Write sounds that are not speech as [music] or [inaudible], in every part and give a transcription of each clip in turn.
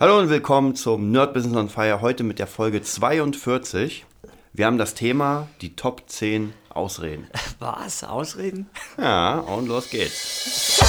Hallo und willkommen zum Nerd Business on Fire, heute mit der Folge 42. Wir haben das Thema die Top 10 Ausreden. [laughs] Was? Ausreden? Ja, und los geht's.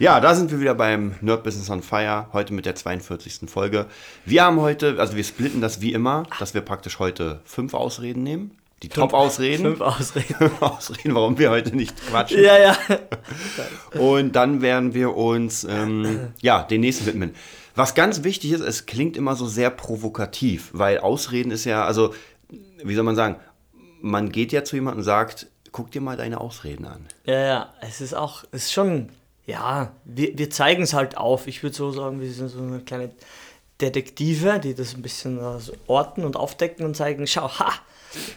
Ja, da sind wir wieder beim Nerd Business on Fire, heute mit der 42. Folge. Wir haben heute, also wir splitten das wie immer, dass wir praktisch heute fünf Ausreden nehmen. Die Top-Ausreden. Fünf Ausreden. Fünf [laughs] Ausreden, warum wir heute nicht quatschen. ja, ja. Und dann werden wir uns ähm, ja, den nächsten widmen. Was ganz wichtig ist, es klingt immer so sehr provokativ, weil Ausreden ist ja, also, wie soll man sagen, man geht ja zu jemandem und sagt, guck dir mal deine Ausreden an. Ja, ja. Es ist auch, es ist schon, ja, wir, wir zeigen es halt auf. Ich würde so sagen, wir sind so eine kleine Detektive, die das ein bisschen äh, so orten und aufdecken und zeigen, schau, ha,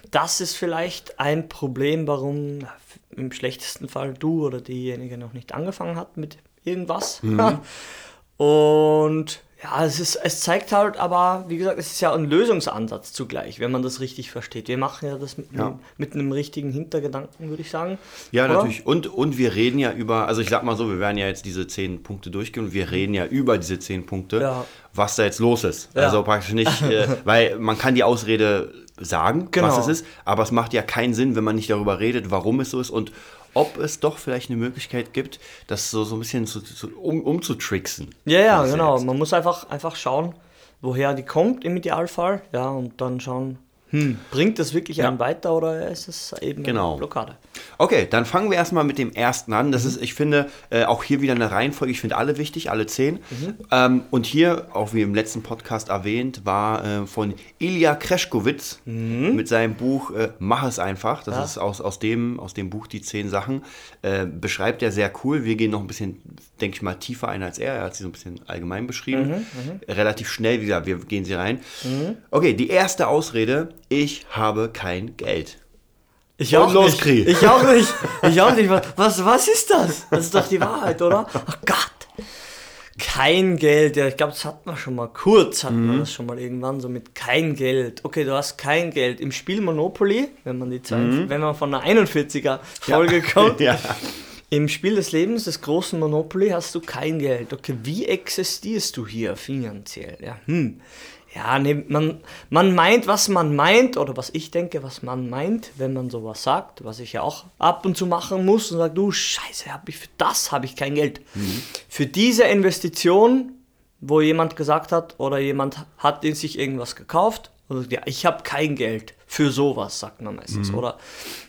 das ist vielleicht ein Problem, warum im schlechtesten Fall du oder diejenige noch nicht angefangen hat mit irgendwas. [laughs] Und ja, es, ist, es zeigt halt aber, wie gesagt, es ist ja ein Lösungsansatz zugleich, wenn man das richtig versteht. Wir machen ja das mit, Ja. einem, mit einem richtigen Hintergedanken, würde ich sagen. Ja, Oder? natürlich. Und, und wir reden ja über, also ich sag mal so, wir werden ja jetzt diese zehn Punkte durchgehen und wir reden ja über diese zehn Punkte, Ja. was da jetzt los ist. Ja. Also praktisch nicht, [laughs] äh, weil man kann die Ausrede sagen, Genau. was es ist, aber es macht ja keinen Sinn, wenn man nicht darüber redet, warum es so ist und ob es doch vielleicht eine Möglichkeit gibt, das so, so ein bisschen zu, zu, um, umzutricksen. Ja, ja, genau. Man muss einfach, einfach schauen, woher die kommt im Idealfall. Ja, und dann schauen, hm, bringt das wirklich Ja. einen weiter oder ist es eben Genau. eine Blockade? Okay, dann fangen wir erstmal mit dem ersten an. Das ist, ich finde, äh, auch hier wieder eine Reihenfolge. Ich finde alle wichtig, alle zehn. Ähm, und hier, auch wie im letzten Podcast erwähnt, war äh, von Ilya Kreschkowitz mit seinem Buch äh, Mach es einfach. Das Ja. ist aus, aus, dem, aus dem Buch Die zehn Sachen. Äh, beschreibt er sehr cool. Wir gehen noch ein bisschen, denke ich mal, tiefer ein als er. Er hat sie so ein bisschen allgemein beschrieben. Relativ schnell, wie gesagt, wir gehen sie rein. Okay, die erste Ausrede, ich habe kein Geld. Ich auch los, nicht. Ich auch nicht. [laughs] Ich auch nicht. Was, was ist das? Das ist doch die Wahrheit, oder? Ach Gott. Kein Geld. Ja, ich glaube, das hatten wir schon mal. Kurz hatten Mhm. wir das schon mal irgendwann so mit kein Geld. Okay, du hast kein Geld. Im Spiel Monopoly, wenn man die Zeit, wenn man von einer 41er Folge kommt, Mhm. [laughs] Ja. Im Spiel des Lebens, des großen Monopoly, hast du kein Geld. Okay, wie existierst du hier finanziell? Ja, hm. Ja, nee, man, man meint, was man meint, oder was ich denke, was man meint, wenn man sowas sagt, was ich ja auch ab und zu machen muss und sagt, du Scheiße, hab ich, für das habe ich kein Geld. Für diese Investition, wo jemand gesagt hat, oder jemand hat in sich irgendwas gekauft, und sagt, ja, ich habe kein Geld für sowas, sagt man meistens. Oder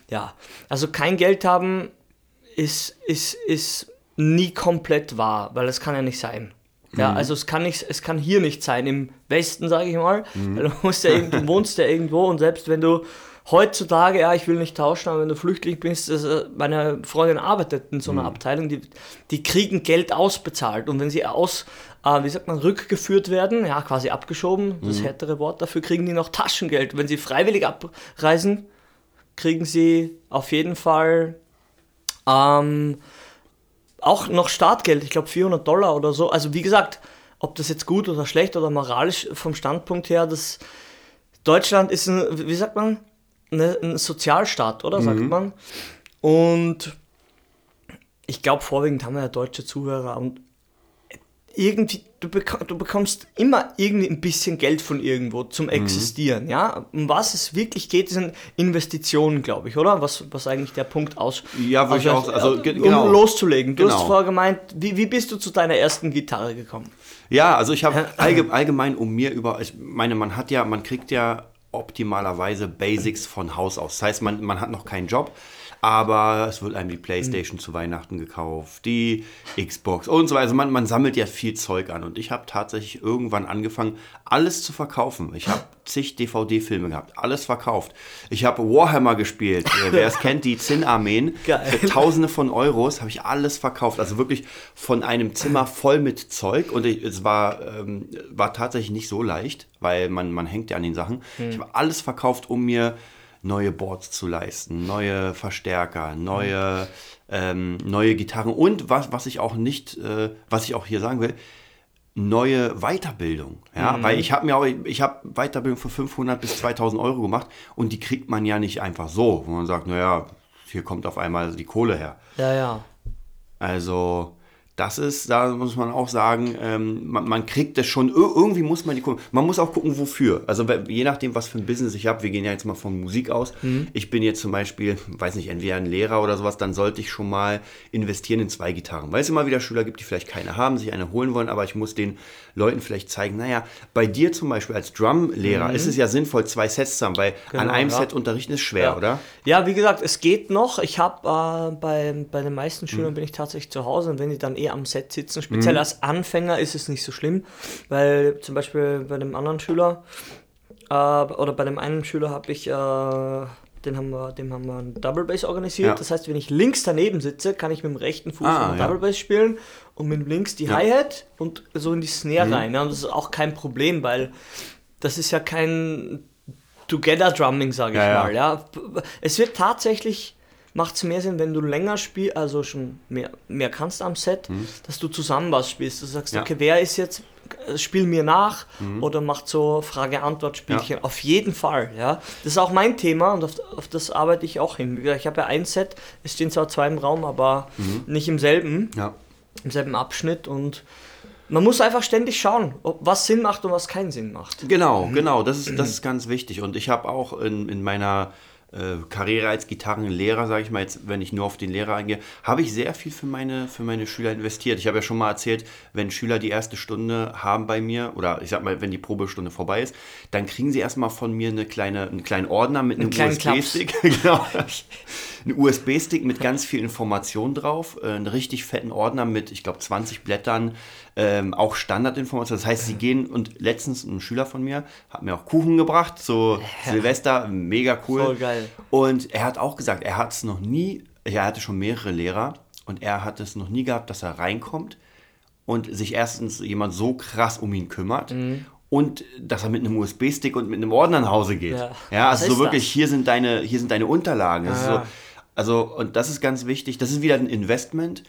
ja, also kein Geld haben ist, ist, ist nie komplett wahr, weil es kann ja nicht sein. Ja, also es kann nicht, es kann hier nicht sein, im Westen, sage ich mal. Weil Du, musst ja, du [laughs] wohnst ja irgendwo und selbst wenn du heutzutage, ja, ich will nicht tauschen, aber wenn du Flüchtling bist, das, äh, meine Freundin arbeitet in so einer Abteilung, die, die kriegen Geld ausbezahlt. Und wenn sie aus, äh, wie sagt man, rückgeführt werden, ja, quasi abgeschoben, das härtere Wort dafür, kriegen die noch Taschengeld. Wenn sie freiwillig abreisen, kriegen sie auf jeden Fall ähm, auch noch Startgeld, ich glaube 400 Dollar oder so. Also wie gesagt, ob das jetzt gut oder schlecht oder moralisch vom Standpunkt her, das Deutschland ist ein, wie sagt man, eine, ein Sozialstaat, oder sagt man. Und ich glaube, vorwiegend haben wir ja deutsche Zuhörer und irgendwie, du, bek du bekommst immer irgendwie ein bisschen Geld von irgendwo zum Existieren, ja. Um was es wirklich geht, sind Investitionen, glaube ich, oder? Was, was eigentlich der Punkt aus. Ja, würde ich auch- also, um genau. loszulegen. Du Genau. hast vorher gemeint, wie, wie bist du zu deiner ersten Gitarre gekommen? Ja, also ich habe allge allgemein um mir über, ich meine, man hat ja, man kriegt ja optimalerweise Basics von Haus aus. Das heißt, man, man hat noch keinen Job, Aber es wird einem die Playstation zu Weihnachten gekauft, die Xbox und so weiter. Also man, man sammelt ja viel Zeug an. Und ich habe tatsächlich irgendwann angefangen, alles zu verkaufen. Ich habe zig DVD-Filme gehabt, alles verkauft. Ich habe Warhammer gespielt. Äh, Wer es [laughs] kennt, die Zinn-Armeen. Für Tausende von Euros habe ich alles verkauft. Also wirklich von einem Zimmer voll mit Zeug. Und ich, es war, ähm, war tatsächlich nicht so leicht, weil man, man hängt ja an den Sachen. Ich habe alles verkauft, um mir neue Boards zu leisten, neue Verstärker, neue, ähm, neue Gitarren und was, was ich auch nicht, äh, was ich auch hier sagen will, neue Weiterbildung. Ja, weil ich habe mir auch, ich habe Weiterbildung für 500 bis 2000 Euro gemacht und die kriegt man ja nicht einfach so, wo man sagt, naja, hier kommt auf einmal die Kohle her. Ja, ja. Also das ist, da muss man auch sagen, ähm, man, man kriegt das schon, ir- irgendwie muss man die Kohle, man muss auch gucken, wofür. Also je nachdem, was für ein Business ich habe, wir gehen ja jetzt mal von Musik aus. Ich bin jetzt zum Beispiel, weiß nicht, entweder ein Lehrer oder sowas, dann sollte ich schon mal investieren in zwei Gitarren. Weil es immer wieder Schüler gibt, die vielleicht keine haben, sich eine holen wollen, aber ich muss den Leuten vielleicht zeigen, naja, bei dir zum Beispiel als Drum-Lehrer ist es ja sinnvoll, zwei Sets zu haben, weil an Genau, einem ja. Set unterrichten ist schwer, Ja. oder? Ja, wie gesagt, es geht noch. Ich habe äh, bei, bei den meisten Schülern bin ich tatsächlich zu Hause und wenn die dann eh am Set sitzen, speziell als Anfänger ist es nicht so schlimm, weil zum Beispiel bei dem anderen Schüler äh, oder bei dem einen Schüler habe ich, äh, den haben wir, dem haben wir einen Double Bass organisiert. Ja. Das heißt, wenn ich links daneben sitze, kann ich mit dem rechten Fuß Ah, einen ja. Double Bass spielen und mit dem links die Ja. Hi-Hat und so in die Snare rein. Ja, und das ist auch kein Problem, weil das ist ja kein Together Drumming, sage ich mal. Ja. Es wird tatsächlich, macht es mehr Sinn, wenn du länger spielst, also schon mehr, mehr kannst am Set, dass du zusammen was spielst. Du sagst, Mhm. Ja. okay, wer ist jetzt, äh, spiel mir nach oder macht so Frage-Antwort-Spielchen. Auf jeden Fall, ja. Das ist auch mein Thema und auf, auf das arbeite ich auch hin. Ich habe ja ein Set, es stehen zwar zwei im Raum, aber Mhm. nicht im selben, Ja. im selben Abschnitt und man muss einfach ständig schauen, ob was Sinn macht und was keinen Sinn macht. Genau, genau, das ist, das ist ganz wichtig. Und ich habe auch in, in meiner äh, Karriere als Gitarrenlehrer, sage ich mal jetzt, wenn ich nur auf den Lehrer eingehe, habe ich sehr viel für meine, für meine Schüler investiert. Ich habe ja schon mal erzählt, wenn Schüler die erste Stunde haben bei mir, oder ich sag mal, wenn die Probestunde vorbei ist, dann kriegen sie erstmal von mir eine kleine, einen kleinen Ordner mit einem kleinen USB-Stick. [laughs] genau. [laughs] Ein USB-Stick mit ganz viel Information drauf, äh, einen richtig fetten Ordner mit, ich glaube, 20 Blättern, ähm, auch Standardinformationen. Das heißt, sie gehen und letztens ein Schüler von mir hat mir auch Kuchen gebracht, so [laughs] Silvester, mega cool. Voll geil. Und er hat auch gesagt, er hat es noch nie, er hatte schon mehrere Lehrer und er hat es noch nie gehabt, dass er reinkommt und sich erstens jemand so krass um ihn kümmert. Mhm. Und dass er mit einem USB-Stick und mit einem Ordner nach Hause geht. Ja. Ja, also so wirklich, das? hier sind deine, hier sind deine Unterlagen. Ja. so, also, und das ist ganz wichtig. Das ist wieder ein Investment.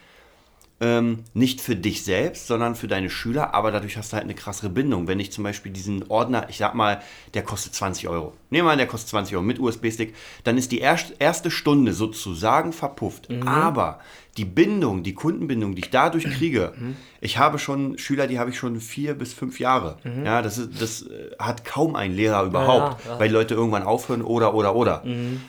Ähm, nicht für dich selbst, sondern für deine Schüler, aber dadurch hast du halt eine krassere Bindung. Wenn ich zum Beispiel diesen Ordner, ich sag mal, der kostet 20 Euro. Nehmen wir an, der kostet 20 Euro mit USB-Stick, dann ist die erst, erste Stunde sozusagen verpufft. Aber die Bindung, die Kundenbindung, die ich dadurch kriege, ich habe schon Schüler, die habe ich schon vier bis fünf Jahre. Ja, das, ist, das äh, hat kaum ein Lehrer überhaupt, ja. weil die Leute irgendwann aufhören oder oder oder.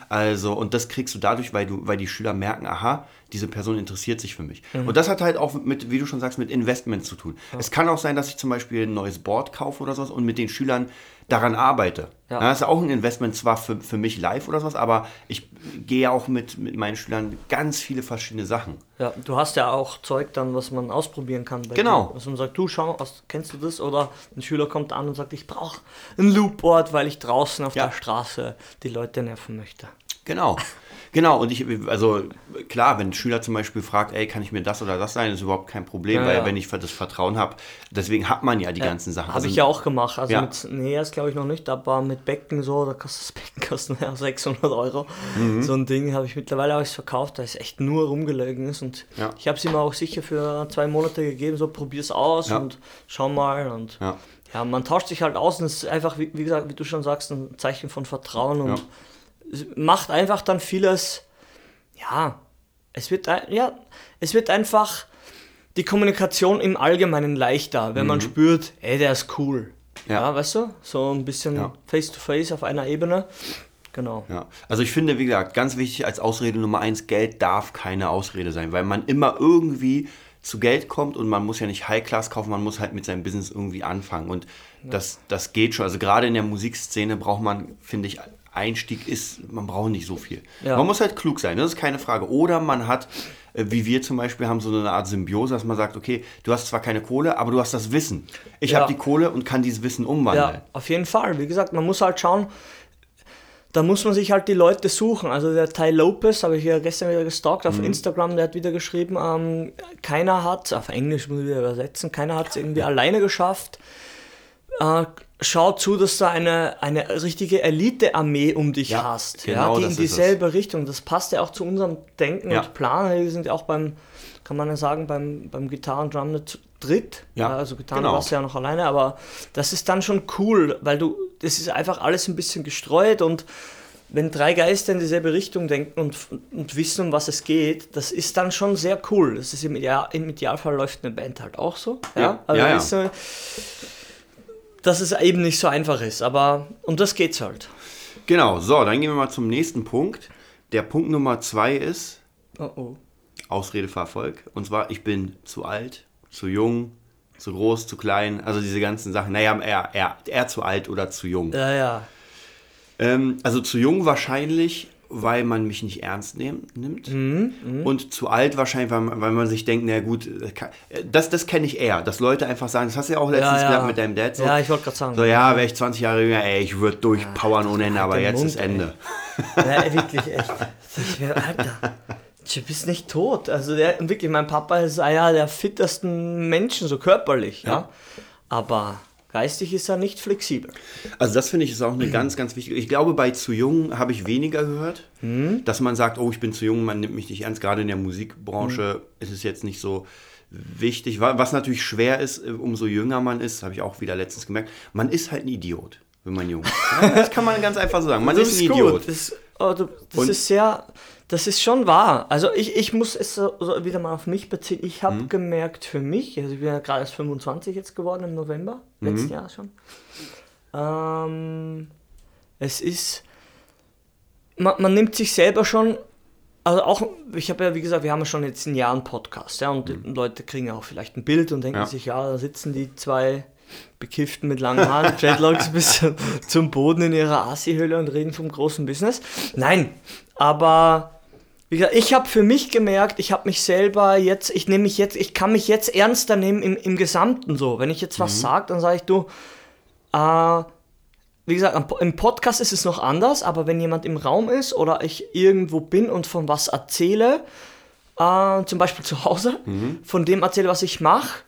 Also, und das kriegst du dadurch, weil du, weil die Schüler merken, aha, diese Person interessiert sich für mich. Und das hat halt auch mit, wie du schon sagst, mit Investment zu tun. Es kann auch sein, dass ich zum Beispiel ein neues Board kaufe oder sowas und mit den Schülern daran arbeite. Ja. Das ist auch ein Investment zwar für, für mich live oder sowas, aber ich gehe auch mit, mit meinen Schülern ganz viele verschiedene Sachen. Ja, du hast ja auch Zeug dann, was man ausprobieren kann. bei Genau. dir. Was man sagt, du schau, was, kennst du das? Oder ein Schüler kommt an und sagt, ich brauche ein Loopboard, weil ich draußen auf Ja. der Straße die Leute nerven möchte. Genau. [laughs] Genau, und ich, also klar, wenn ein Schüler zum Beispiel fragt, ey, kann ich mir das oder das sein, ist überhaupt kein Problem, Ja, weil ja. wenn ich das Vertrauen habe, deswegen hat man ja die ganzen Sachen. Habe Also, ich ja auch gemacht. Also Ja. mit Neas glaube ich noch nicht, aber mit Becken so, da kostet das Becken kostet ja 600 Euro. Mhm. So ein Ding habe ich mittlerweile ich verkauft, da es echt nur rumgelegen ist und Ja. ich habe es ihm auch sicher für zwei Monate gegeben, so probier's aus Ja. und schau mal und Ja. ja, man tauscht sich halt aus und es ist einfach, wie, wie gesagt, wie du schon sagst, ein Zeichen von Vertrauen und Ja. es macht einfach dann vieles, ja, es wird, ja, es wird einfach die Kommunikation im Allgemeinen leichter, wenn man spürt, ey, der ist cool. Mhm. Ja. Ja, weißt du? So ein bisschen Ja. face to face auf einer Ebene. Genau. Ja, also ich finde, wie gesagt, ganz wichtig als Ausrede Nummer eins, Geld darf keine Ausrede sein, weil man immer irgendwie zu Geld kommt und man muss ja nicht High-Class kaufen, man muss halt mit seinem Business irgendwie anfangen und das, das geht schon. Also gerade in der Musikszene braucht man, finde ich, Einstieg ist, man braucht nicht so viel. Ja. Man muss halt klug sein, das ist keine Frage. Oder man hat, äh, wie wir zum Beispiel haben, so eine Art Symbiose, dass man sagt, okay, du hast zwar keine Kohle, aber du hast das Wissen. Ich Ja. habe die Kohle und kann dieses Wissen umwandeln. Ja, auf jeden Fall. Wie gesagt, man muss halt schauen, da muss man sich halt die Leute suchen. Also der Ty Lopez, habe ich ja gestern wieder gestalkt Mhm. auf Instagram, der hat wieder geschrieben, ähm, keiner hat, auf Englisch muss ich wieder übersetzen, keiner hat es irgendwie alleine geschafft. Äh, schau zu, dass du eine, eine richtige Elite-Armee um dich Ja, hast, genau ja, die in ist es. dieselbe Richtung. Das passt ja auch zu unserem Denken Ja. und Plan. Wir sind ja auch beim, kann man ja sagen, beim, beim Gitarren Drum nicht dritt. Ja, also Gitarren genau. warst du ja noch alleine, aber das ist dann schon cool, weil du, das ist einfach alles ein bisschen gestreut und wenn drei Geister in dieselbe Richtung denken und, und wissen, um was es geht, das ist dann schon sehr cool. Das ist im, Ideal, im Idealfall läuft eine Band halt auch so. Ja, Ja, also ja, ja. Ist, so, dass es eben nicht so einfach ist, aber um das geht's halt. Genau, so, dann gehen wir mal zum nächsten Punkt. Der Punkt Nummer zwei ist Oh oh. Ausrede für Erfolg. Und zwar, ich bin zu alt, zu jung, zu groß, zu klein. Also diese ganzen Sachen. Naja, eher, eher, eher zu alt oder zu jung. Ja, ja. Ähm, also zu jung wahrscheinlich, weil man mich nicht ernst nehm, nimmt. Mhm, Und zu alt wahrscheinlich, weil man, weil man sich denkt, na gut, das, das kenne ich eher. Dass Leute einfach sagen, das hast du ja auch letztens Ja, ja. gesagt mit deinem Dad. So, Ja, ich wollte gerade sagen. so ja, wäre ich 20 Jahre jünger, ey, ich würde durchpowern ohne Ende, halt aber jetzt Mund, ist ey. Ende. Ja, wirklich, echt. Ich wär, Alter, du bist nicht tot. Also der, wirklich, mein Papa ist einer der fittesten Menschen, so körperlich, ja. Ja. Aber geistig ist er nicht flexibel. Also das finde ich ist auch eine ganz, ganz wichtige. Ich glaube, bei zu jung habe ich weniger gehört, Mhm. dass man sagt, oh, ich bin zu jung, man nimmt mich nicht ernst. Gerade in der Musikbranche ist es jetzt nicht so wichtig. Wa- Was natürlich schwer ist, äh, umso jünger man ist, habe ich auch wieder letztens gemerkt, man ist halt ein Idiot, wenn man jung ist. [laughs] Das kann man ganz einfach so sagen. Man das ist ein Idiot. Das, oh, das ist sehr, das ist schon wahr. Also ich, ich muss es so, so wieder mal auf mich beziehen. Ich habe Mhm. gemerkt für mich, also ich bin ja gerade erst 25 jetzt geworden im November, Mhm. letzten Jahr schon. Ähm, es ist, man, man nimmt sich selber schon, also auch, ich habe ja, wie gesagt, wir haben ja schon jetzt ein Jahr einen Podcast, ja, und die Leute kriegen ja auch vielleicht ein Bild und denken Mhm. Ja. sich, ja, da sitzen die zwei Bekifften mit langen Haaren, [laughs] Dreadlocks bis zum Boden in ihrer Asi-Höhle und reden vom großen Business. Nein, aber wie gesagt, ich habe für mich gemerkt, ich habe mich selber jetzt, ich nehme mich jetzt, ich kann mich jetzt ernster nehmen im, im Gesamten so. Wenn ich jetzt was sage, dann sage ich, du, äh, wie gesagt, im Podcast ist es noch anders, aber wenn jemand im Raum ist oder ich irgendwo bin und von was erzähle, äh, zum Beispiel zu Hause, von dem erzähle, was ich mache,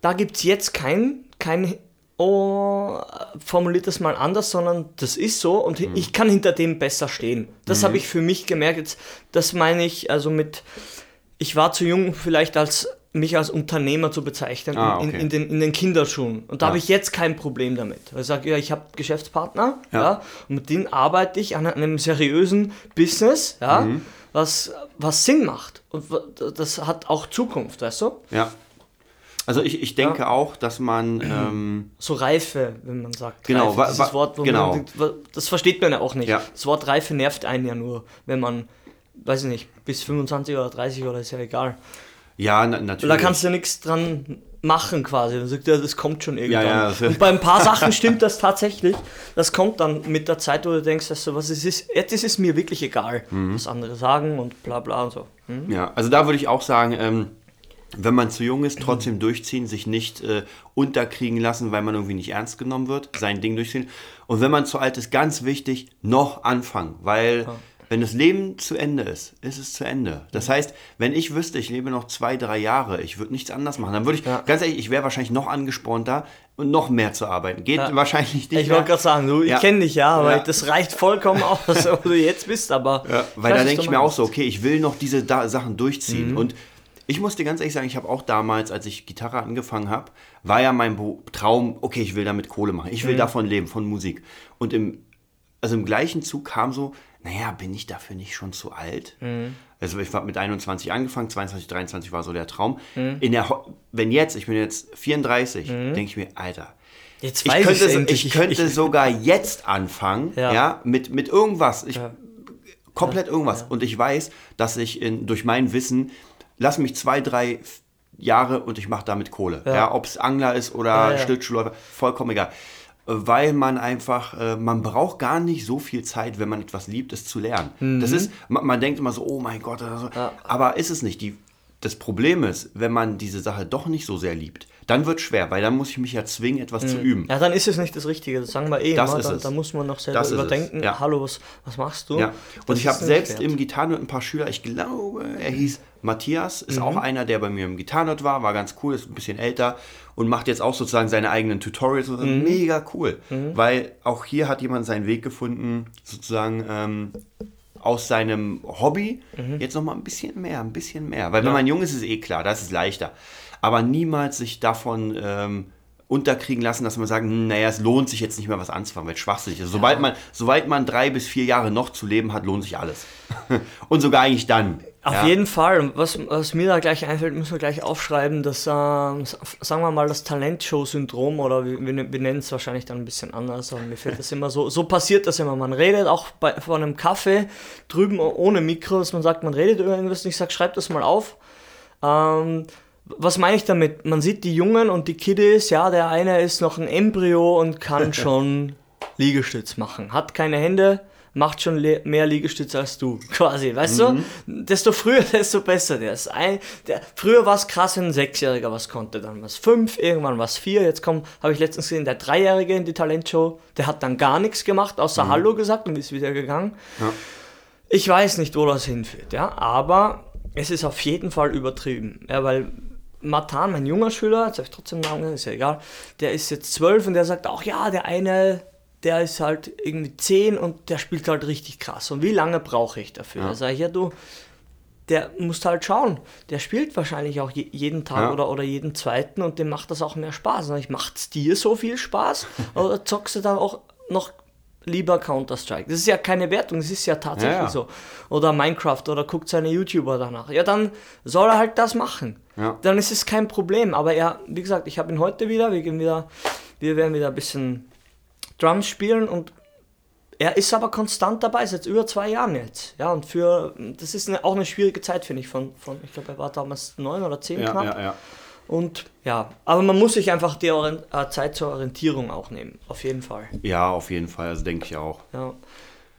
da gibt es jetzt kein, kein oh, formuliert das mal anders, sondern das ist so und ich kann hinter dem besser stehen. Das habe ich für mich gemerkt. Jetzt, das meine ich also mit, ich war zu jung vielleicht als mich als Unternehmer zu bezeichnen Ah, in, okay. in, den, in den Kinderschuhen. Und da Ja. habe ich jetzt kein Problem damit. Weil ich sage, ja, ich habe Geschäftspartner ja. Ja. und mit denen arbeite ich an einem seriösen Business, ja, Mhm. was, was Sinn macht. Und das hat auch Zukunft, weißt du? Ja. Also ich, ich denke auch, dass man... [clears throat] Ähm, So Reife, wenn man sagt. Genau, Reife, dieses Wort, wo genau. man, das versteht man ja auch nicht. Ja. Das Wort Reife nervt einen ja nur, wenn man, weiß ich nicht, bis 25 oder 30 oder ist ja egal. ja, na, Da natürlich. kannst du nichts dran machen quasi. Man sagt, ja, das kommt schon irgendwann. Ja, ja, Und bei ein paar Sachen stimmt das tatsächlich. Das kommt dann mit der Zeit, wo du denkst, du, was es ist, jetzt ist es mir wirklich egal, Mhm. was andere sagen und bla bla und so. Hm? Ja, also da würde ich auch sagen, ähm, wenn man zu jung ist, trotzdem durchziehen, sich nicht äh, unterkriegen lassen, weil man irgendwie nicht ernst genommen wird, sein Ding durchziehen. Und wenn man zu alt ist, ganz wichtig, noch anfangen, weil wenn das Leben zu Ende ist, ist es zu Ende. Das heißt, wenn ich wüsste, ich lebe noch zwei, drei Jahre, ich würde nichts anders machen, dann würde ich, Ja. ganz ehrlich, ich wäre wahrscheinlich noch angespornter und noch mehr zu arbeiten. Geht Ja. wahrscheinlich nicht Ich wollte gerade sagen, du, ich Ja. kenne dich ja, aber Ja. das reicht vollkommen aus, [laughs] wo du jetzt bist, aber. Ja, weil da denke ich mir auch so, okay, ich will noch diese da Sachen Mhm. durchziehen. Und ich muss dir ganz ehrlich sagen, ich habe auch damals, als ich Gitarre angefangen habe, war ja mein Bo Traum, okay, ich will damit Kohle machen. Ich will Mhm. davon leben, von Musik. Und im, also im gleichen Zug kam so, naja, bin ich dafür nicht schon zu alt? Mhm. Also ich habe mit 21 angefangen, 22, 23 war so der Traum. Mhm. In der, wenn jetzt, ich bin jetzt 34, denke ich mir, Alter, Jetzt ich könnte, endlich. ich könnte sogar jetzt anfangen, Ja. ja, mit, mit irgendwas. Ich, Ja. komplett irgendwas. Und ich weiß, dass ich in, durch mein Wissen, lass mich zwei, drei Jahre und ich mache damit Kohle. Ja. Ob es Angler ist oder Ja, ja. Schlittschuhläufer, vollkommen egal. weil man einfach, äh, man braucht gar nicht so viel Zeit, wenn man etwas liebt, es zu lernen. Das ist, man, man denkt immer so, oh mein Gott, so. Ja. aber ist es nicht. Die, das Problem ist, wenn man diese Sache doch nicht so sehr liebt, dann wird schwer, weil dann muss ich mich ja zwingen, etwas zu üben. Ja, dann ist es nicht das Richtige. Das sagen wir eh Das immer. ist Da, es. da muss man noch selber Das es, überdenken. ja. Hallo, was, was machst du? Ja. Und Das ich habe selbst wert. im Gitarrenort ein paar Schüler, ich glaube, er hieß Matthias, ist Mhm. auch einer, der bei mir im Gitarrenort war, war ganz cool, ist ein bisschen älter und macht jetzt auch sozusagen seine eigenen Tutorials. Und Mhm. Mega cool, weil auch hier hat jemand seinen Weg gefunden, sozusagen ähm, aus seinem Hobby Mhm. jetzt nochmal ein bisschen mehr, ein bisschen mehr. Weil wenn man jung ist, ist es eh klar, das ist leichter. Aber niemals sich davon ähm, unterkriegen lassen, dass man sagt, hm, naja, es lohnt sich jetzt nicht mehr was anzufangen, weil es schwachsinnig ist. Sobald, man, sobald man drei bis vier Jahre noch zu leben hat, lohnt sich alles. [laughs] Und sogar eigentlich dann. Auf ja. jeden Fall. Und Was, was mir da gleich einfällt, müssen wir gleich aufschreiben, dass, ähm, sagen wir mal, das Talentshow-Syndrom oder wir, wir, wir nennen es wahrscheinlich dann ein bisschen anders, aber mir fällt das immer so, so passiert das immer. Man redet auch bei, vor einem Kaffee drüben ohne Mikro, dass man sagt, man redet über irgendwas und ich sage, schreib das mal auf. Ähm, was meine ich damit? Man sieht die Jungen und die Kiddies, ja, der eine ist noch ein Embryo und kann [laughs] schon Liegestütz machen. Hat keine Hände, macht schon mehr Liegestütz als du, [laughs] quasi, weißt du? Desto früher, [laughs] desto besser. Der ist ein, der, früher war es krass, wenn ein Sechsjähriger was konnte, dann war es fünf, irgendwann war es vier, jetzt kommt, habe ich letztens gesehen, der Dreijährige in die Talentshow, der hat dann gar nichts gemacht, außer Hallo gesagt und ist wieder gegangen. Ich weiß nicht, wo das hinführt, ja, aber es ist auf jeden Fall übertrieben, ja, weil Matan, mein junger Schüler, jetzt habe ich trotzdem Namen, ist ja egal, der ist jetzt zwölf und der sagt auch, ja, der eine, der ist halt irgendwie zehn und der spielt halt richtig krass. Und wie lange brauche ich dafür? Da sage ich, ja, du, der muss halt schauen. Der spielt wahrscheinlich auch je, jeden Tag Ja. oder, oder jeden zweiten und dem macht das auch mehr Spaß. Und ich, macht's dir so viel Spaß? [laughs] oder zockst du dann auch noch lieber Counter-Strike? Das ist ja keine Wertung, das ist ja tatsächlich Ja, ja. so. Oder Minecraft oder guckt seine YouTuber danach. Ja, dann soll er halt das machen. Ja. Dann ist es kein Problem. Aber er, wie gesagt, ich habe ihn heute wieder, wir gehen wieder, wir werden wieder ein bisschen Drums spielen und er ist aber konstant dabei, seit über zwei Jahren jetzt. Ja, und für, das ist eine, auch eine schwierige Zeit, finde ich, von, von, ich glaube, er war damals neun oder zehn Ja, knapp. ja, ja. Und ja, aber man muss sich einfach die Orient äh, Zeit zur Orientierung auch nehmen, auf jeden Fall. Ja, auf jeden Fall, also denke ich auch. Ja.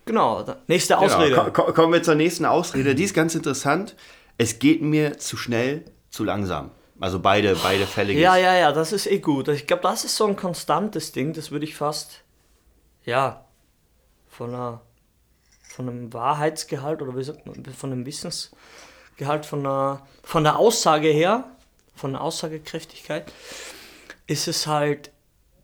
Genau, nächste Ausrede. Genau. Ko- ko- Kommen wir zur nächsten Ausrede. Die ist ganz interessant. Es geht mir zu schnell, zu langsam. Also beide, beide Fälle Ja, ja, ja, das ist eh gut. Ich glaube, das ist so ein konstantes Ding, das würde ich fast, ja, von, einer, von einem Wahrheitsgehalt oder wie sagt man, von einem Wissensgehalt, von, einer, von der Aussage her, von der Aussagekräftigkeit, ist es halt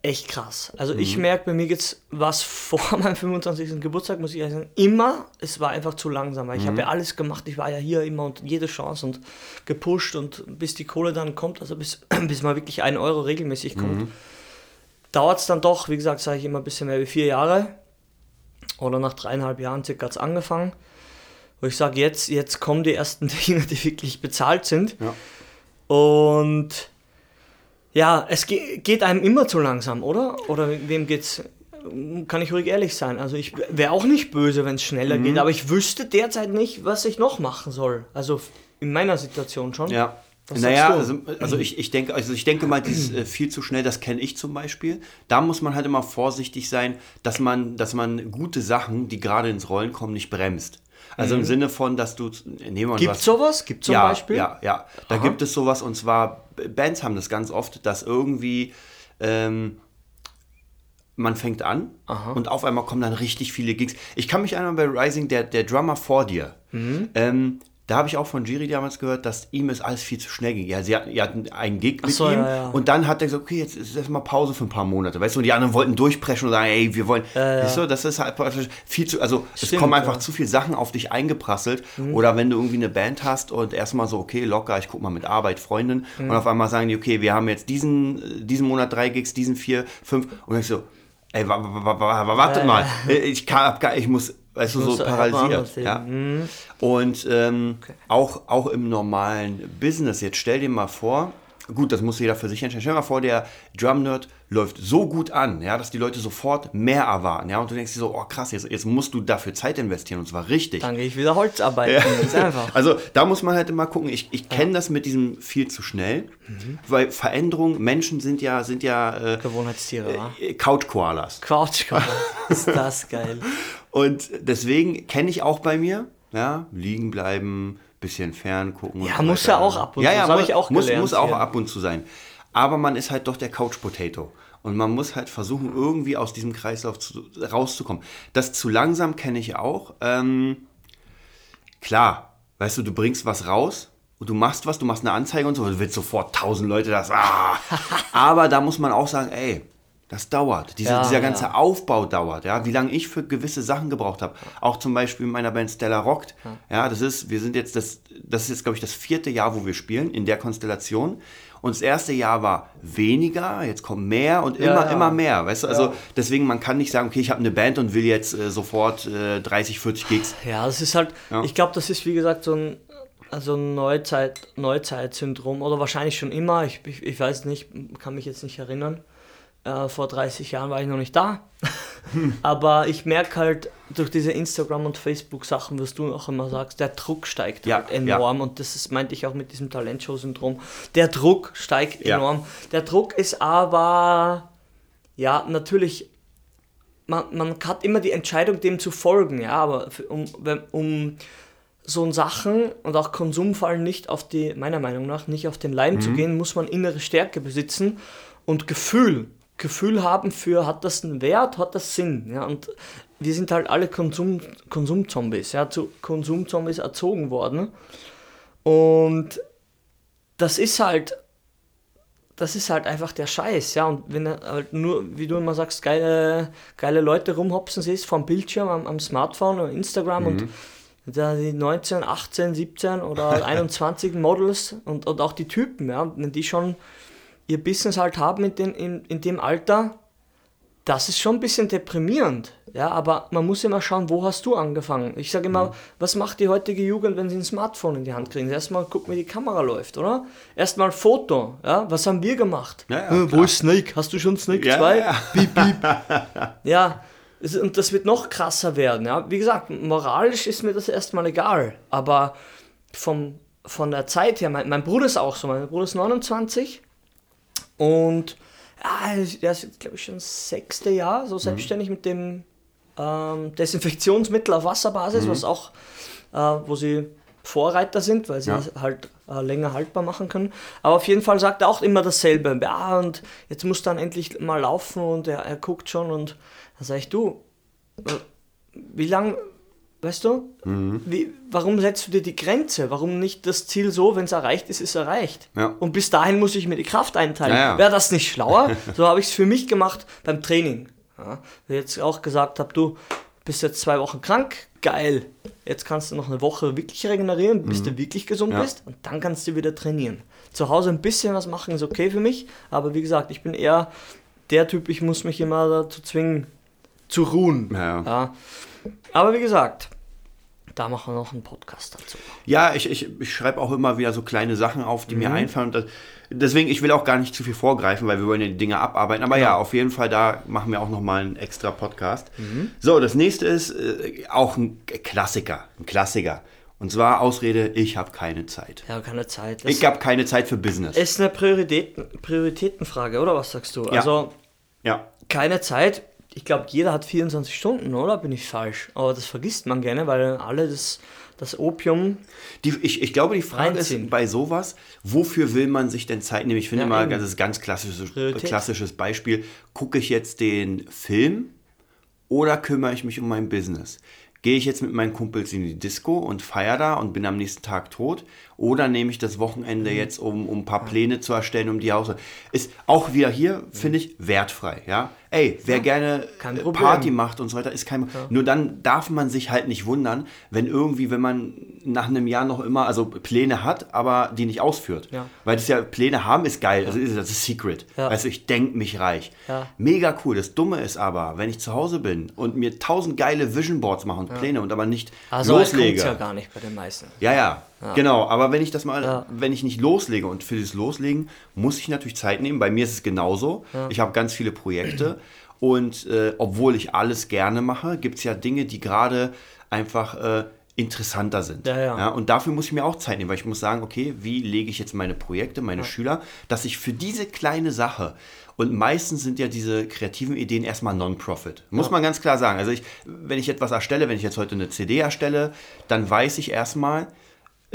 echt krass. Also ich merke, bei mir geht's was vor [laughs] meinem 25. Geburtstag, muss ich ehrlich sagen, immer, es war einfach zu langsam, weil ich habe ja alles gemacht, ich war ja hier immer und jede Chance und gepusht und bis die Kohle dann kommt, also bis, [clears throat] bis mal wirklich ein Euro regelmäßig kommt, dauert es dann doch, wie gesagt, sage ich immer ein bisschen mehr wie vier Jahre oder nach dreieinhalb Jahren circa hat's angefangen, wo ich sage, jetzt, jetzt kommen die ersten [laughs] Dinge, die wirklich bezahlt sind. Ja. Und ja, es ge geht einem immer zu langsam, oder? Oder wem geht's? Kann ich ruhig ehrlich sein. Also ich wäre auch nicht böse, wenn es schneller Mhm. geht, aber ich wüsste derzeit nicht, was ich noch machen soll. Also in meiner Situation schon. Ja. Was naja, also, also ich, ich denke, also ich denke mal, dieses äh, viel zu schnell, das kenne ich zum Beispiel. Da muss man halt immer vorsichtig sein, dass man, dass man gute Sachen, die gerade ins Rollen kommen, nicht bremst. Also im Sinne von, dass du, nehmen wir mal Gibt was- sowas? Gibt zum ja, Beispiel? Ja, ja. Da Aha. gibt es sowas und zwar, Bands haben das ganz oft, dass irgendwie ähm, man fängt an Aha. und auf einmal kommen dann richtig viele Gigs. Ich kann mich einmal bei Rising, der, der Drummer vor dir, Mhm. ähm, da habe ich auch von Jiri damals gehört, dass ihm es alles viel zu schnell ging. Ja, sie hatten, einen Gig mit so, ihm ja, ja. und dann hat er gesagt, okay, jetzt ist erstmal Pause für ein paar Monate. Weißt du, und die anderen wollten durchpreschen und sagen, ey, wir wollen. Ja. Weißt du, das ist halt viel zu, also es Stimmt, kommen einfach. Mhm. zu viele Sachen auf dich eingeprasselt. Oder wenn du irgendwie eine Band hast und erstmal so, okay, locker, ich guck mal mit Arbeit, Freundin. Mhm. Und auf einmal sagen die, okay, wir haben jetzt diesen, diesen Monat drei Gigs, diesen vier, fünf. Und dann ich so, ey, wa, wa, wa, wa, wa, wartet mal. Ich kann, ich muss, weißt du, so paralysiert. Ja. Mhm. Und ähm, auch, auch im normalen Business, jetzt stell dir mal vor, gut, das muss jeder für sich entscheiden. Stell dir mal vor, der Drum Nerd läuft so gut an, ja, dass die Leute sofort mehr erwarten, ja, und du denkst dir so, oh krass, jetzt, jetzt musst du dafür Zeit investieren und zwar richtig. Dann gehe ich wieder Holz arbeiten. Ganz einfach. [laughs] Also da muss man halt immer gucken. Ich, ich kenne das mit diesem viel zu schnell, Mhm. weil Veränderungen, Menschen sind ja, sind ja äh, Gewohnheitstiere, äh, Couch-Koalas. Couch, [laughs] ist das geil. Und deswegen kenne ich auch bei mir, ja, liegen bleiben, bisschen fern gucken. und Ja, muss weiter. ja auch ab und ja, zu, ja, hab muss, ich auch muss, gelernt muss auch ab und zu sein. Aber man ist halt doch der Couch-Potato. Und man muss halt versuchen, irgendwie aus diesem Kreislauf zu, rauszukommen. Das zu langsam kenne ich auch. Ähm, klar, weißt du, du bringst was raus und du machst was, du machst eine Anzeige und so, du willst sofort tausend Leute das. Ah. [laughs] Aber da muss man auch sagen, ey, das dauert. Diese, Ja, dieser ja. ganze Aufbau dauert. Ja, wie lange ich für gewisse Sachen gebraucht habe. Auch zum Beispiel in meiner Band Stella Rockt. Ja, das ist, wir sind jetzt das, das ist jetzt glaube ich das vierte Jahr, wo wir spielen in der Konstellation. Und das erste Jahr war weniger, jetzt kommt mehr und Ja, immer, ja. immer mehr. Weißt du, also Ja. deswegen, man kann nicht sagen, okay, ich habe eine Band und will jetzt äh, sofort äh, 30, 40 Gigs. Ja, das ist halt, Ja. ich glaube, das ist wie gesagt so ein, also ein Neuzeit, Neuzeitsyndrom oder wahrscheinlich schon immer. Ich, ich, ich weiß nicht, kann mich jetzt nicht erinnern. Äh, vor 30 Jahren war ich noch nicht da. [laughs] Aber ich merke halt durch diese Instagram- und Facebook-Sachen, was du auch immer sagst, der Druck steigt Ja, halt enorm. Und das ist, meinte ich auch mit diesem Talentshow-Syndrom. Der Druck steigt Ja. enorm. Der Druck ist aber, ja, natürlich man, man hat immer die Entscheidung, dem zu folgen, ja, aber für, um, um so Sachen und auch Konsumfallen nicht auf die, meiner Meinung nach, nicht auf den Leim zu gehen, muss man innere Stärke besitzen und Gefühl. Gefühl haben für, hat das einen Wert, hat das Sinn, ja, und wir sind halt alle Konsum, Konsumzombies, ja, zu Konsumzombies erzogen worden. Und das ist halt das ist halt einfach der Scheiß, ja. Und wenn halt nur, wie du immer sagst, geile, geile Leute rumhopsen siehst vom Bildschirm am, am Smartphone oder Instagram und da die 19, 18, 17 oder [laughs] 21 Models und, und auch die Typen, ja, wenn die schon ihr Business halt haben in, den, in, in dem Alter, das ist schon ein bisschen deprimierend. Ja, aber man muss immer schauen, wo hast du angefangen? Ich sage immer, was macht die heutige Jugend, wenn sie ein Smartphone in die Hand kriegen? Erstmal gucken, wie die Kamera läuft, oder? Erstmal Foto, ja? Was haben wir gemacht? Ja, ja, Äh, wo ist Snake? Hast du schon Snake Ja, 2? ja. Piep, piep. [laughs] ja, und das wird noch krasser werden, ja? Wie gesagt, moralisch ist mir das erstmal egal, aber vom, von der Zeit her, mein, mein Bruder ist auch so, mein Bruder ist 29 und ja, der ist, glaube ich, schon das sechste Jahr so selbstständig mit dem ähm, Desinfektionsmittel auf Wasserbasis, was auch, äh, wo sie Vorreiter sind, weil sie Ja. halt äh, länger haltbar machen können. Aber auf jeden Fall sagt er auch immer dasselbe. Ja, und jetzt muss dann endlich mal laufen und er, er guckt schon und dann sage ich, du, äh, wie lang, weißt du, Mhm. wie, warum setzt du dir die Grenze? Warum nicht das Ziel so, wenn es erreicht ist, ist erreicht? Ja. Und bis dahin muss ich mir die Kraft einteilen. Ja, ja. Wäre das nicht schlauer? [laughs] so habe ich es für mich gemacht beim Training. Ja, jetzt auch gesagt habe, du bist jetzt zwei Wochen krank, geil. Jetzt kannst du noch eine Woche wirklich regenerieren, bis du wirklich gesund Mhm. Ja. bist und dann kannst du wieder trainieren. Zu Hause ein bisschen was machen ist okay für mich, aber wie gesagt, ich bin eher der Typ, ich muss mich immer dazu zwingen, zu ruhen. Ja. Aber wie gesagt, da machen wir noch einen Podcast dazu. Ja, ich, ich, ich schreibe auch immer wieder so kleine Sachen auf, die mir Mhm. einfallen. Und das, deswegen, ich will auch gar nicht zu viel vorgreifen, weil wir wollen ja die Dinge abarbeiten. Aber Genau. ja, auf jeden Fall, da machen wir auch nochmal einen extra Podcast. Mhm. So, das nächste ist äh, auch ein Klassiker, ein Klassiker. Und zwar Ausrede, ich habe keine Zeit. Ja, keine Zeit. Das Ich habe keine Zeit für Business. ist eine Prioritäten, Prioritätenfrage, oder was sagst du? Ja. Also, Ja, keine Zeit. Ich glaube, jeder hat 24 Stunden, oder? Bin ich falsch? Aber das vergisst man gerne, weil alle das, das Opium. Die, ich, ich glaube, die Frage Reinziehen. ist bei sowas, wofür will man sich denn Zeit nehmen? Ich finde Ja, mal, eben. das ist ein ganz klassisches, Priorität. klassisches Beispiel. Gucke ich jetzt den Film oder kümmere ich mich um mein Business? Gehe ich jetzt mit meinen Kumpels in die Disco und feiere da und bin am nächsten Tag tot? Oder nehme ich das Wochenende Mhm. jetzt, um, um ein paar Pläne zu erstellen, um die Haus... Ist auch wieder hier, finde ich, wertfrei. Ja? Ey, wer gerne kein äh. Party macht und so weiter, ist kein... Nur dann darf man sich halt nicht wundern, wenn irgendwie, wenn man nach einem Jahr noch immer, also Pläne hat, aber die nicht ausführt. Ja. Weil das ja, Pläne haben ist geil, also ist, das ist Secret. Ja. Also ich denke mich reich. Ja. Mega cool. Das Dumme ist aber, wenn ich zu Hause bin und mir tausend geile Vision Boards mache und Pläne und aber nicht Also, das loslege. ja gar nicht bei den meisten. Ja, ja. Genau, aber wenn ich das mal, Ja. wenn ich nicht loslege und für das Loslegen muss ich natürlich Zeit nehmen. Bei mir ist es genauso. Ich habe ganz viele Projekte und äh, obwohl ich alles gerne mache, gibt es ja Dinge, die gerade einfach äh, interessanter sind. Ja, ja. und dafür muss ich mir auch Zeit nehmen, weil ich muss sagen, okay, wie lege ich jetzt meine Projekte, meine Schüler, dass ich für diese kleine Sache und meistens sind ja diese kreativen Ideen erstmal Non-Profit. Muss man ganz klar sagen. Also ich, wenn ich etwas erstelle, wenn ich jetzt heute eine CD erstelle, dann weiß ich erstmal,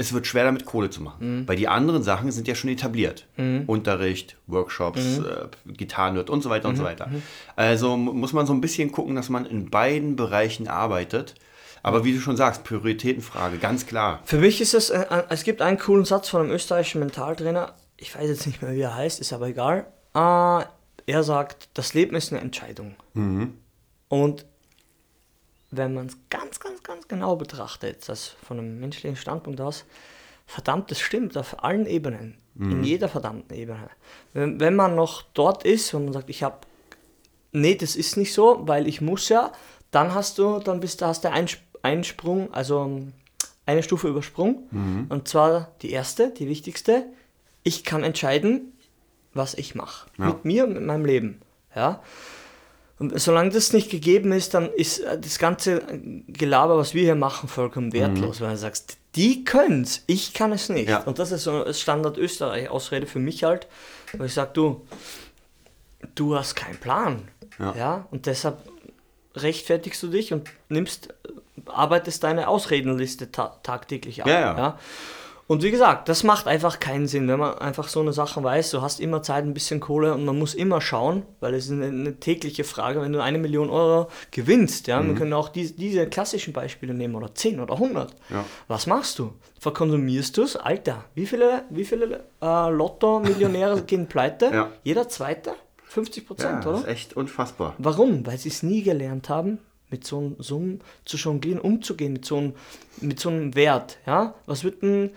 es wird schwer damit Kohle zu machen. Weil die anderen Sachen sind ja schon etabliert. Unterricht, Workshops, äh, Gitarrenwirt und so weiter und so weiter. Also mu- muss man so ein bisschen gucken, dass man in beiden Bereichen arbeitet. Aber wie du schon sagst, Prioritätenfrage, ganz klar. Für mich ist es, äh, äh, es gibt einen coolen Satz von einem österreichischen Mentaltrainer, ich weiß jetzt nicht mehr, wie er heißt, ist aber egal. Äh, er sagt, das Leben ist eine Entscheidung. Und wenn man es ganz, ganz, ganz genau betrachtet, das von einem menschlichen Standpunkt aus, verdammt, das stimmt auf allen Ebenen, in jeder verdammten Ebene. Wenn, wenn man noch dort ist und man sagt, ich habe, nee, das ist nicht so, weil ich muss ja, dann hast du, dann bist du, hast du einen Sp- einen Sprung, also eine Stufe übersprungen. Und zwar die erste, die wichtigste. Ich kann entscheiden, was ich mache. Ja. Mit mir und mit meinem Leben. Ja. Und solange das nicht gegeben ist, dann ist äh, das ganze Gelaber, was wir hier machen, vollkommen wertlos. Weil du sagst, die können's, ich kann es nicht. Ja. Und das ist so eine Standard Österreich-Ausrede für mich halt, weil ich sage, du, du hast keinen Plan. Ja. Ja. Und deshalb rechtfertigst du dich und nimmst, arbeitest deine Ausredenliste ta tagtäglich ab. Ja, ja. Und wie gesagt, das macht einfach keinen Sinn, wenn man einfach so eine Sache weiß, du hast immer Zeit, ein bisschen Kohle und man muss immer schauen, weil es ist eine, eine tägliche Frage, wenn du eine Million Euro gewinnst, ja, Mhm. wir können auch die, diese klassischen Beispiele nehmen oder 10 oder 100. Ja. Was machst du? Verkonsumierst du es? Alter, wie viele, wie viele äh, Lotto-Millionäre [laughs] gehen pleite? Ja. Jeder Zweite? 50 Ja, Prozent, das oder? ist echt unfassbar. Warum? Weil sie es nie gelernt haben, mit so einem Summen zu jonglieren, umzugehen, mit so einem, mit so einem Wert. Ja? Was wird ein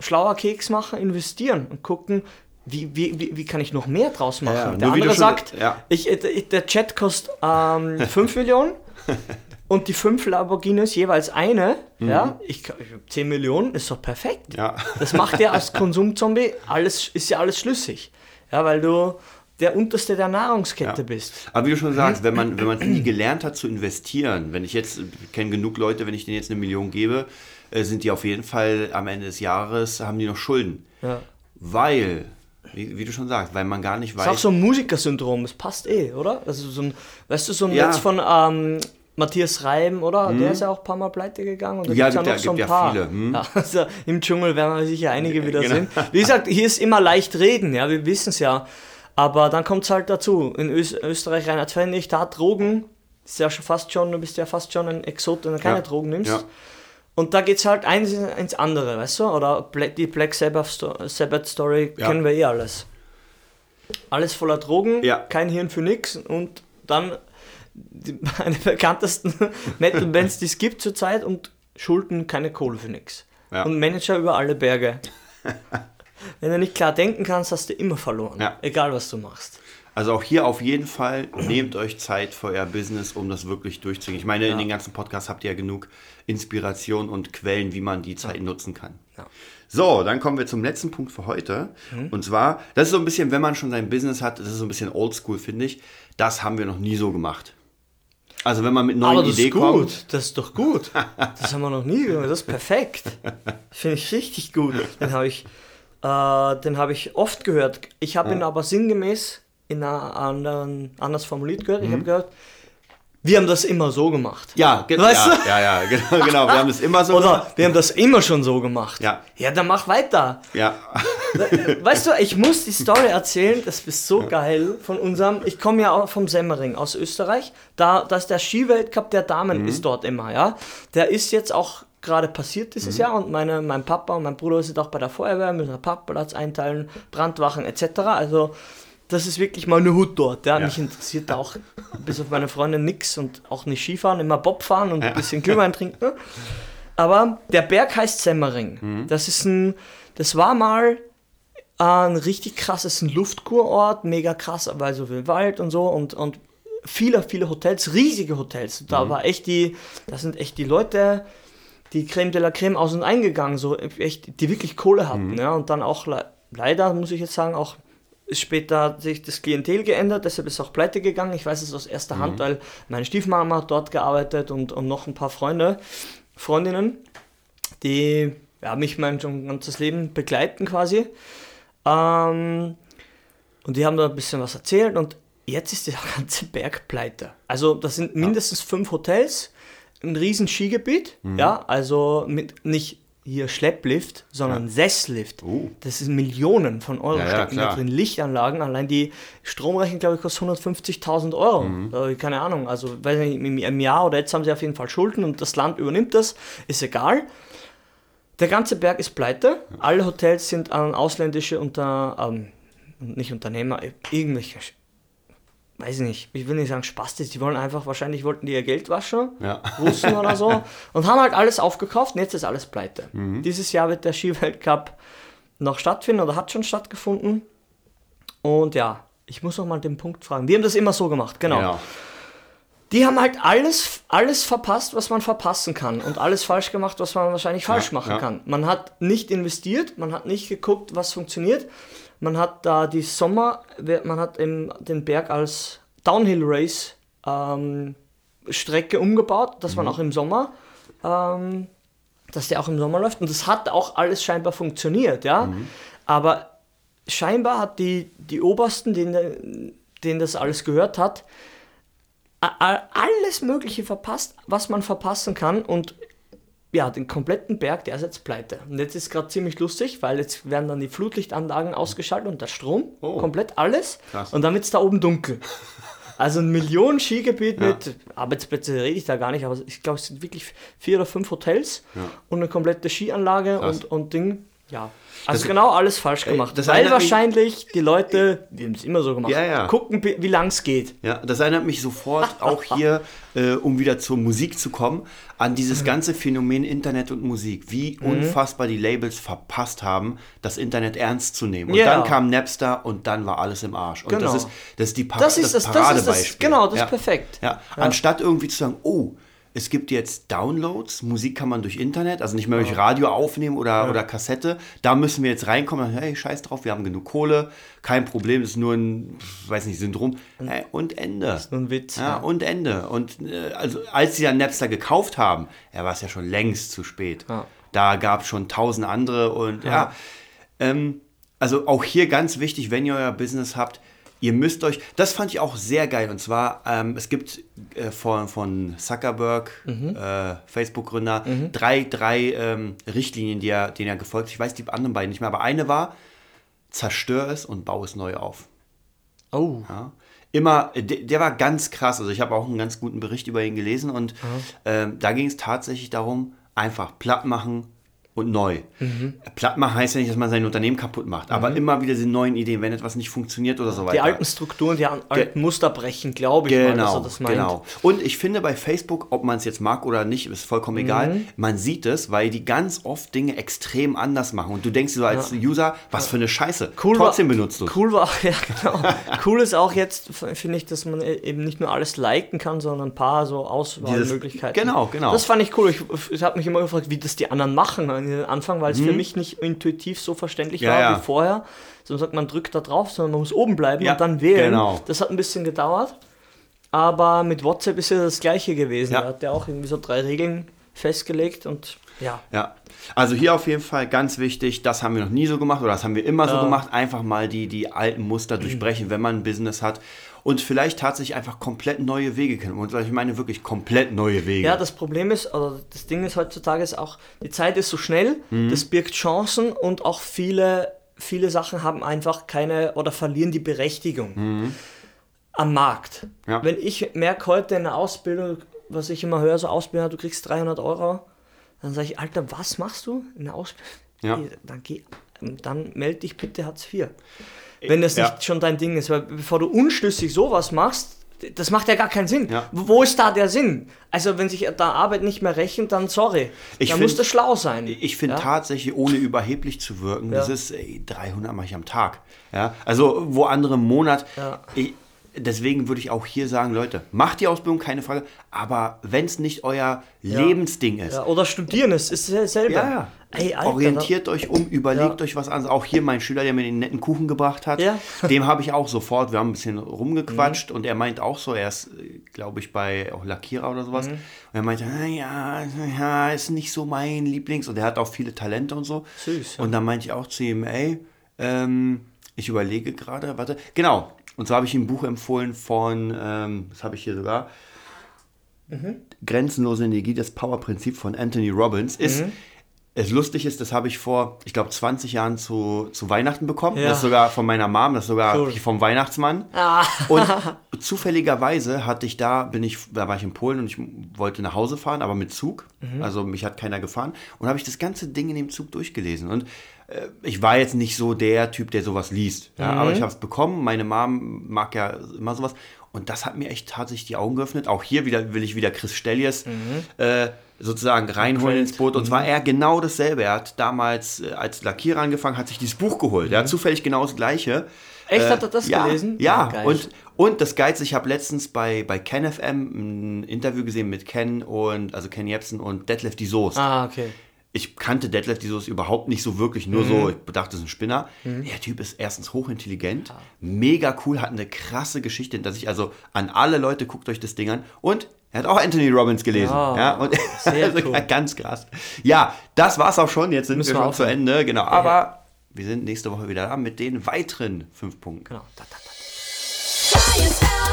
schlauer Keks machen? Investieren und gucken, wie, wie, wie, wie kann ich noch mehr draus machen? Ja. Der andere schon- sagt, ja. ich, ich, der Chat kostet ähm, [laughs] 5 Millionen [laughs] und die fünf Lamborghinis jeweils eine. Mhm. Ja? Ich, ich habe 10 Millionen, ist doch perfekt. Ja. Das macht ja als [laughs] Konsumzombie alles, ist ja alles schlüssig. Ja, weil du der unterste der Nahrungskette Ja. bist. Aber wie du schon sagst, wenn man, wenn man [clears throat] nie gelernt hat zu investieren, wenn ich jetzt, kenne genug Leute, wenn ich denen jetzt eine Million gebe, äh, sind die auf jeden Fall am Ende des Jahres, haben die noch Schulden. Ja. Weil, wie, wie du schon sagst, weil man gar nicht Das ist auch weiß. so ein Musikersyndrom, das passt eh, oder? Also so ein, weißt du, so ein Ja. Netz von ähm, Matthias Reim, oder? Der ist ja auch ein paar Mal pleite gegangen. Und da. Ja, gibt's gibt ja- noch so ein ja paar. viele, hm. Ja, also Im Dschungel werden wir sicher einige wieder Genau. sehen. Wie gesagt, hier ist immer leicht reden, ja, wir wissen es ja. Aber dann kommt es halt dazu. In Ös Österreich, Reinhard Pfennig, da Drogen, ist ja schon fast schon, du bist ja fast schon ein Exot, wenn du keine. Drogen nimmst. Und da geht es halt eins ins andere, weißt du? Oder die Black Sabbath, Sabbath Story Ja. kennen wir eh alles. Alles voller Drogen, Ja. kein Hirn für nix und dann die, [laughs] eine der bekanntesten [laughs] Metal-Bands, die es gibt zurzeit und Schulden keine Kohle für nix. Ja. Und Manager über alle Berge. [laughs] Wenn du nicht klar denken kannst, hast du immer verloren. Egal was du machst. Also auch hier auf jeden Fall, nehmt euch Zeit für euer Business, um das wirklich durchzugehen. Ich meine, in den ganzen Podcasts habt ihr ja genug Inspiration und Quellen, wie man die Zeit nutzen kann. Ja. So, dann kommen wir zum letzten Punkt für heute. Und zwar, das ist so ein bisschen, wenn man schon sein Business hat, das ist so ein bisschen oldschool, finde ich. Das haben wir noch nie so gemacht. Also wenn man mit neuen Aber das Ideen ist gut, kommt. das ist doch gut. [laughs] Das haben wir noch nie gemacht, das ist perfekt. Finde ich richtig gut. Den habe ich, äh, den habe ich oft gehört. Ich habe ihn aber sinngemäß in einer anderen, anders formuliert gehört. Ich habe gehört, wir haben das immer so gemacht. Ja, ge- Weißt ja, du? ja, ja, genau, genau. Wir haben das immer so Oder gemacht. wir haben das immer schon so gemacht. Ja. Ja, dann mach weiter. Ja, Weißt du, ich muss die Story erzählen, das ist so geil von unserem, ich komme ja auch vom Semmering aus Österreich, da, ist der Skiweltcup der Damen ist dort immer, ja. Der ist jetzt auch gerade passiert dieses Jahr und meine, mein Papa und mein Bruder sind auch bei der Feuerwehr, müssen einen Parkplatz einteilen, Brandwachen etc. Also das ist wirklich mal eine Hut dort. Ja. Ja. Mich interessiert da auch bis auf meine Freundin nix und auch nicht Skifahren, immer Bob fahren und ein bisschen Glühwein trinken. Aber der Berg heißt Semmering. Das ist ein, das war mal äh, ein richtig krasses Luftkurort, mega krass, weil so viel Wald und so und, und viele, viele Hotels, riesige Hotels. Da war echt die, da sind echt die Leute, die Creme de la Creme aus und eingegangen, so echt, die wirklich Kohle hatten. Mhm. Ja, und dann auch le leider, muss ich jetzt sagen, auch später hat sich das Klientel geändert, deshalb ist es auch pleite gegangen. Ich weiß es aus erster Mhm. Hand, weil meine Stiefmama hat dort gearbeitet und, und noch ein paar Freunde, Freundinnen, die ja, mich mein schon ganzes Leben begleiten quasi. Ähm, und die haben da ein bisschen was erzählt und jetzt ist der [laughs] ganze Berg pleite. Also das sind mindestens fünf Hotels, ein riesen Skigebiet, Mhm. ja, also mit nicht hier Schlepplift, sondern Sesslift. Oh. Das ist Millionen von Euro Ja, ja, stecken da klar. drin. Lichtanlagen, allein die Stromrechnung, glaube ich, kostet 150.000 Euro. Mhm. Äh, keine Ahnung, also weiß nicht, im, im Jahr oder jetzt haben sie auf jeden Fall Schulden und das Land übernimmt das, ist egal. Der ganze Berg ist pleite. Alle Hotels sind an ausländische Unter, ähm, nicht Unternehmer, irgendwelche, weiß ich nicht, ich will nicht sagen Spastis, die wollen einfach, wahrscheinlich wollten die ihr Geld waschen, Ja. Russen oder so, [laughs] und haben halt alles aufgekauft und jetzt ist alles pleite. Mhm. Dieses Jahr wird der Skiweltcup noch stattfinden oder hat schon stattgefunden. Und ja, ich muss noch mal den Punkt fragen. Die haben das immer so gemacht, genau. Ja. Die haben halt alles, alles verpasst, was man verpassen kann und alles falsch gemacht, was man wahrscheinlich falsch Ja, machen kann. Man hat nicht investiert, man hat nicht geguckt, was funktioniert. Man hat da die Sommer, man hat eben den Berg als Downhill Race ähm, Strecke umgebaut, dass Mhm. man auch im Sommer, ähm, dass der auch im Sommer läuft. Und das hat auch alles scheinbar funktioniert, ja. Mhm. Aber scheinbar hat die, die Obersten, denen, denen das alles gehört hat, alles Mögliche verpasst, was man verpassen kann und ja, den kompletten Berg, der ist jetzt pleite. Und jetzt ist gerade ziemlich lustig, weil jetzt werden dann die Flutlichtanlagen ausgeschaltet und der Strom, Oh. komplett alles. Krass. Und dann wird es da oben dunkel. [laughs] Also ein Millionen Skigebiet mit Arbeitsplätze rede ich da gar nicht, aber ich glaube, es sind wirklich vier oder fünf Hotels und eine komplette Skianlage Krass. und, und Ding. Ja. Also Das- genau alles falsch gemacht. das weil erinnert mich- wahrscheinlich die Leute, die haben es immer so gemacht, Ja, ja. gucken, wie lang es geht. Ja, das erinnert mich sofort [laughs] auch hier, äh, um wieder zur Musik zu kommen, an dieses Mhm. ganze Phänomen Internet und Musik. Wie unfassbar die Labels verpasst haben, das Internet ernst zu nehmen. Und Ja. dann kam Napster und dann war alles im Arsch. Und Genau. das ist das ist die Pa- Das ist das- das Paradebeispiel. genau, das ist perfekt. Ja. Anstatt irgendwie zu sagen, oh, es gibt jetzt Downloads, Musik kann man durch Internet, also nicht mehr durch Radio aufnehmen oder, oder Kassette. Da müssen wir jetzt reinkommen. Hey, scheiß drauf, wir haben genug Kohle, kein Problem, ist nur ein, weiß nicht, Syndrom. Hey, und Ende. nur ein Witz, Ja, ja. und Ende. Und äh, also als sie dann Napster gekauft haben, ja, war es ja schon längst zu spät. Ja. Da gab es schon tausend andere und ja. ähm, also auch hier ganz wichtig, wenn ihr euer Business habt, ihr müsst euch, das fand ich auch sehr geil und zwar, ähm, es gibt äh, von, von Zuckerberg, äh, Facebook-Gründer, drei, drei ähm, Richtlinien, die er, denen er gefolgt ist. Ich weiß die anderen beiden nicht mehr, aber eine war, zerstör es und baue es neu auf. Oh. Ja. Immer, der, der war ganz krass. Also ich habe auch einen ganz guten Bericht über ihn gelesen und ähm, da ging es tatsächlich darum, einfach platt machen und neu. Mhm. Platt machen heißt ja nicht, dass man sein Unternehmen kaputt macht, aber immer wieder diese neuen Ideen, wenn etwas nicht funktioniert oder so weiter. Die alten Strukturen, die alten Muster brechen, glaube ich mal, dass Genau, er das meint. genau. Und ich finde bei Facebook, ob man es jetzt mag oder nicht, ist vollkommen egal. Mhm. Man sieht es, weil die ganz oft Dinge extrem anders machen. Und du denkst dir so als User, was für eine Scheiße. Cool Trotzdem war, benutzt du. Cool war [laughs] ja genau. [laughs] cool ist auch jetzt, finde ich, dass man e- eben nicht nur alles liken kann, sondern ein paar so Auswahlmöglichkeiten. Genau, genau. Das fand ich cool. Ich, ich habe mich immer gefragt, wie das die anderen machen an den Anfang, weil es für mich nicht intuitiv so verständlich Mhm. Ja, war ja. wie vorher. So sagt man drückt da drauf, sondern man muss oben bleiben Ja, und dann wählen. genau. Das hat ein bisschen gedauert. Aber mit WhatsApp ist ja das gleiche gewesen. Ja. Da hat ja auch irgendwie so drei Regeln festgelegt und ja. Ja, also hier auf jeden Fall ganz wichtig, das haben wir noch nie so gemacht oder das haben wir immer so gemacht, einfach mal die, die alten Muster durchbrechen, wenn man ein Business hat und vielleicht tatsächlich einfach komplett neue Wege kennen. Und ich meine wirklich komplett neue Wege. Ja, das Problem ist, oder das Ding ist heutzutage ist auch, die Zeit ist so schnell, Mhm. das birgt Chancen und auch viele, viele Sachen haben einfach keine oder verlieren die Berechtigung am Markt. Mhm. Ja. Wenn ich merke heute in der Ausbildung, was ich immer höre, so Ausbildung, du kriegst 300 Euro, dann sage ich, Alter, was machst du in der Ausbildung? Ja. Dann, geh, dann melde dich bitte Hartz IV. Wenn das Ja. nicht schon dein Ding ist, weil bevor du unschlüssig sowas machst, das macht ja gar keinen Sinn. Ja. Wo ist da der Sinn? Also wenn sich da Arbeit nicht mehr rechnet, dann sorry. Ich da find- muss das schlau sein. Ich finde ja? tatsächlich, ohne überheblich zu wirken, Ja. das ist ey, 300 mache ich am Tag. Ja? Also wo andere im Monat, ich, deswegen würde ich auch hier sagen, Leute, macht die Ausbildung, keine Frage, aber wenn es nicht euer Lebensding ist, oder studieren, es ist selber. ja, ja. Ey, Alter, Orientiert euch um, überlegt Ja. euch was an. Auch hier mein Schüler, der mir den netten Kuchen gebracht hat, Ja. dem habe ich auch sofort, wir haben ein bisschen rumgequatscht Mhm. und er meint auch so, er ist, glaube ich, bei auch Lackierer oder Mhm. sowas. Und er meinte, "Ah, ja, ja, ist nicht so mein Lieblings und er hat auch viele Talente und so. Süß, ja. Und dann meinte ich auch zu ihm, ey, ähm, ich überlege gerade, warte, genau. Und so habe ich ihm ein Buch empfohlen von, ähm, das habe ich hier sogar, Grenzenlose Energie, das Power-Prinzip von Anthony Robbins ist. Es lustig ist, das habe ich vor, ich glaube, 20 Jahren zu, zu Weihnachten bekommen. Ja. Das ist sogar von meiner Mom, das ist sogar Cool. vom Weihnachtsmann. Ah. [laughs] Und zufälligerweise hatte ich da, bin ich, da war ich in Polen und ich wollte nach Hause fahren, aber mit Zug. Mhm. Also mich hat keiner gefahren. Und habe ich das ganze Ding in dem Zug durchgelesen. Und äh, ich war jetzt nicht so der Typ, der sowas liest. Ja, Mhm. Aber ich habe es bekommen. Meine Mom mag ja immer sowas. Und das hat mir echt tatsächlich die Augen geöffnet. Auch hier wieder will ich wieder Chris Stellies äh, sozusagen reinholen ins Boot. Und zwar er genau dasselbe. Er hat damals äh, als Lackierer angefangen, hat sich dieses Buch geholt. Er hat zufällig genau das Gleiche. Echt, Äh, hat er das ja, gelesen? Ja, geil. und, und das Geilste, ich habe letztens bei, bei Ken FM ein Interview gesehen mit Ken und, also Ken Jebsen und Detlef die Soest. Ah, okay. Ich kannte Detlef die Soest überhaupt nicht so wirklich, nur so, ich dachte, das ist ein Spinner. Der Typ ist erstens hochintelligent, mega cool, hat eine krasse Geschichte hinter sich. Also an alle Leute, guckt euch das Ding an. Und er hat auch Anthony Robbins gelesen. Ah, ja, und sehr [laughs] also cool. ganz krass. Ja, das war's auch schon. Jetzt sind Müssen wir wir schon zu aufhören. Ende. Genau. Aber wir sind nächste Woche wieder da mit den weiteren fünf Punkten. Genau. Da, da, da.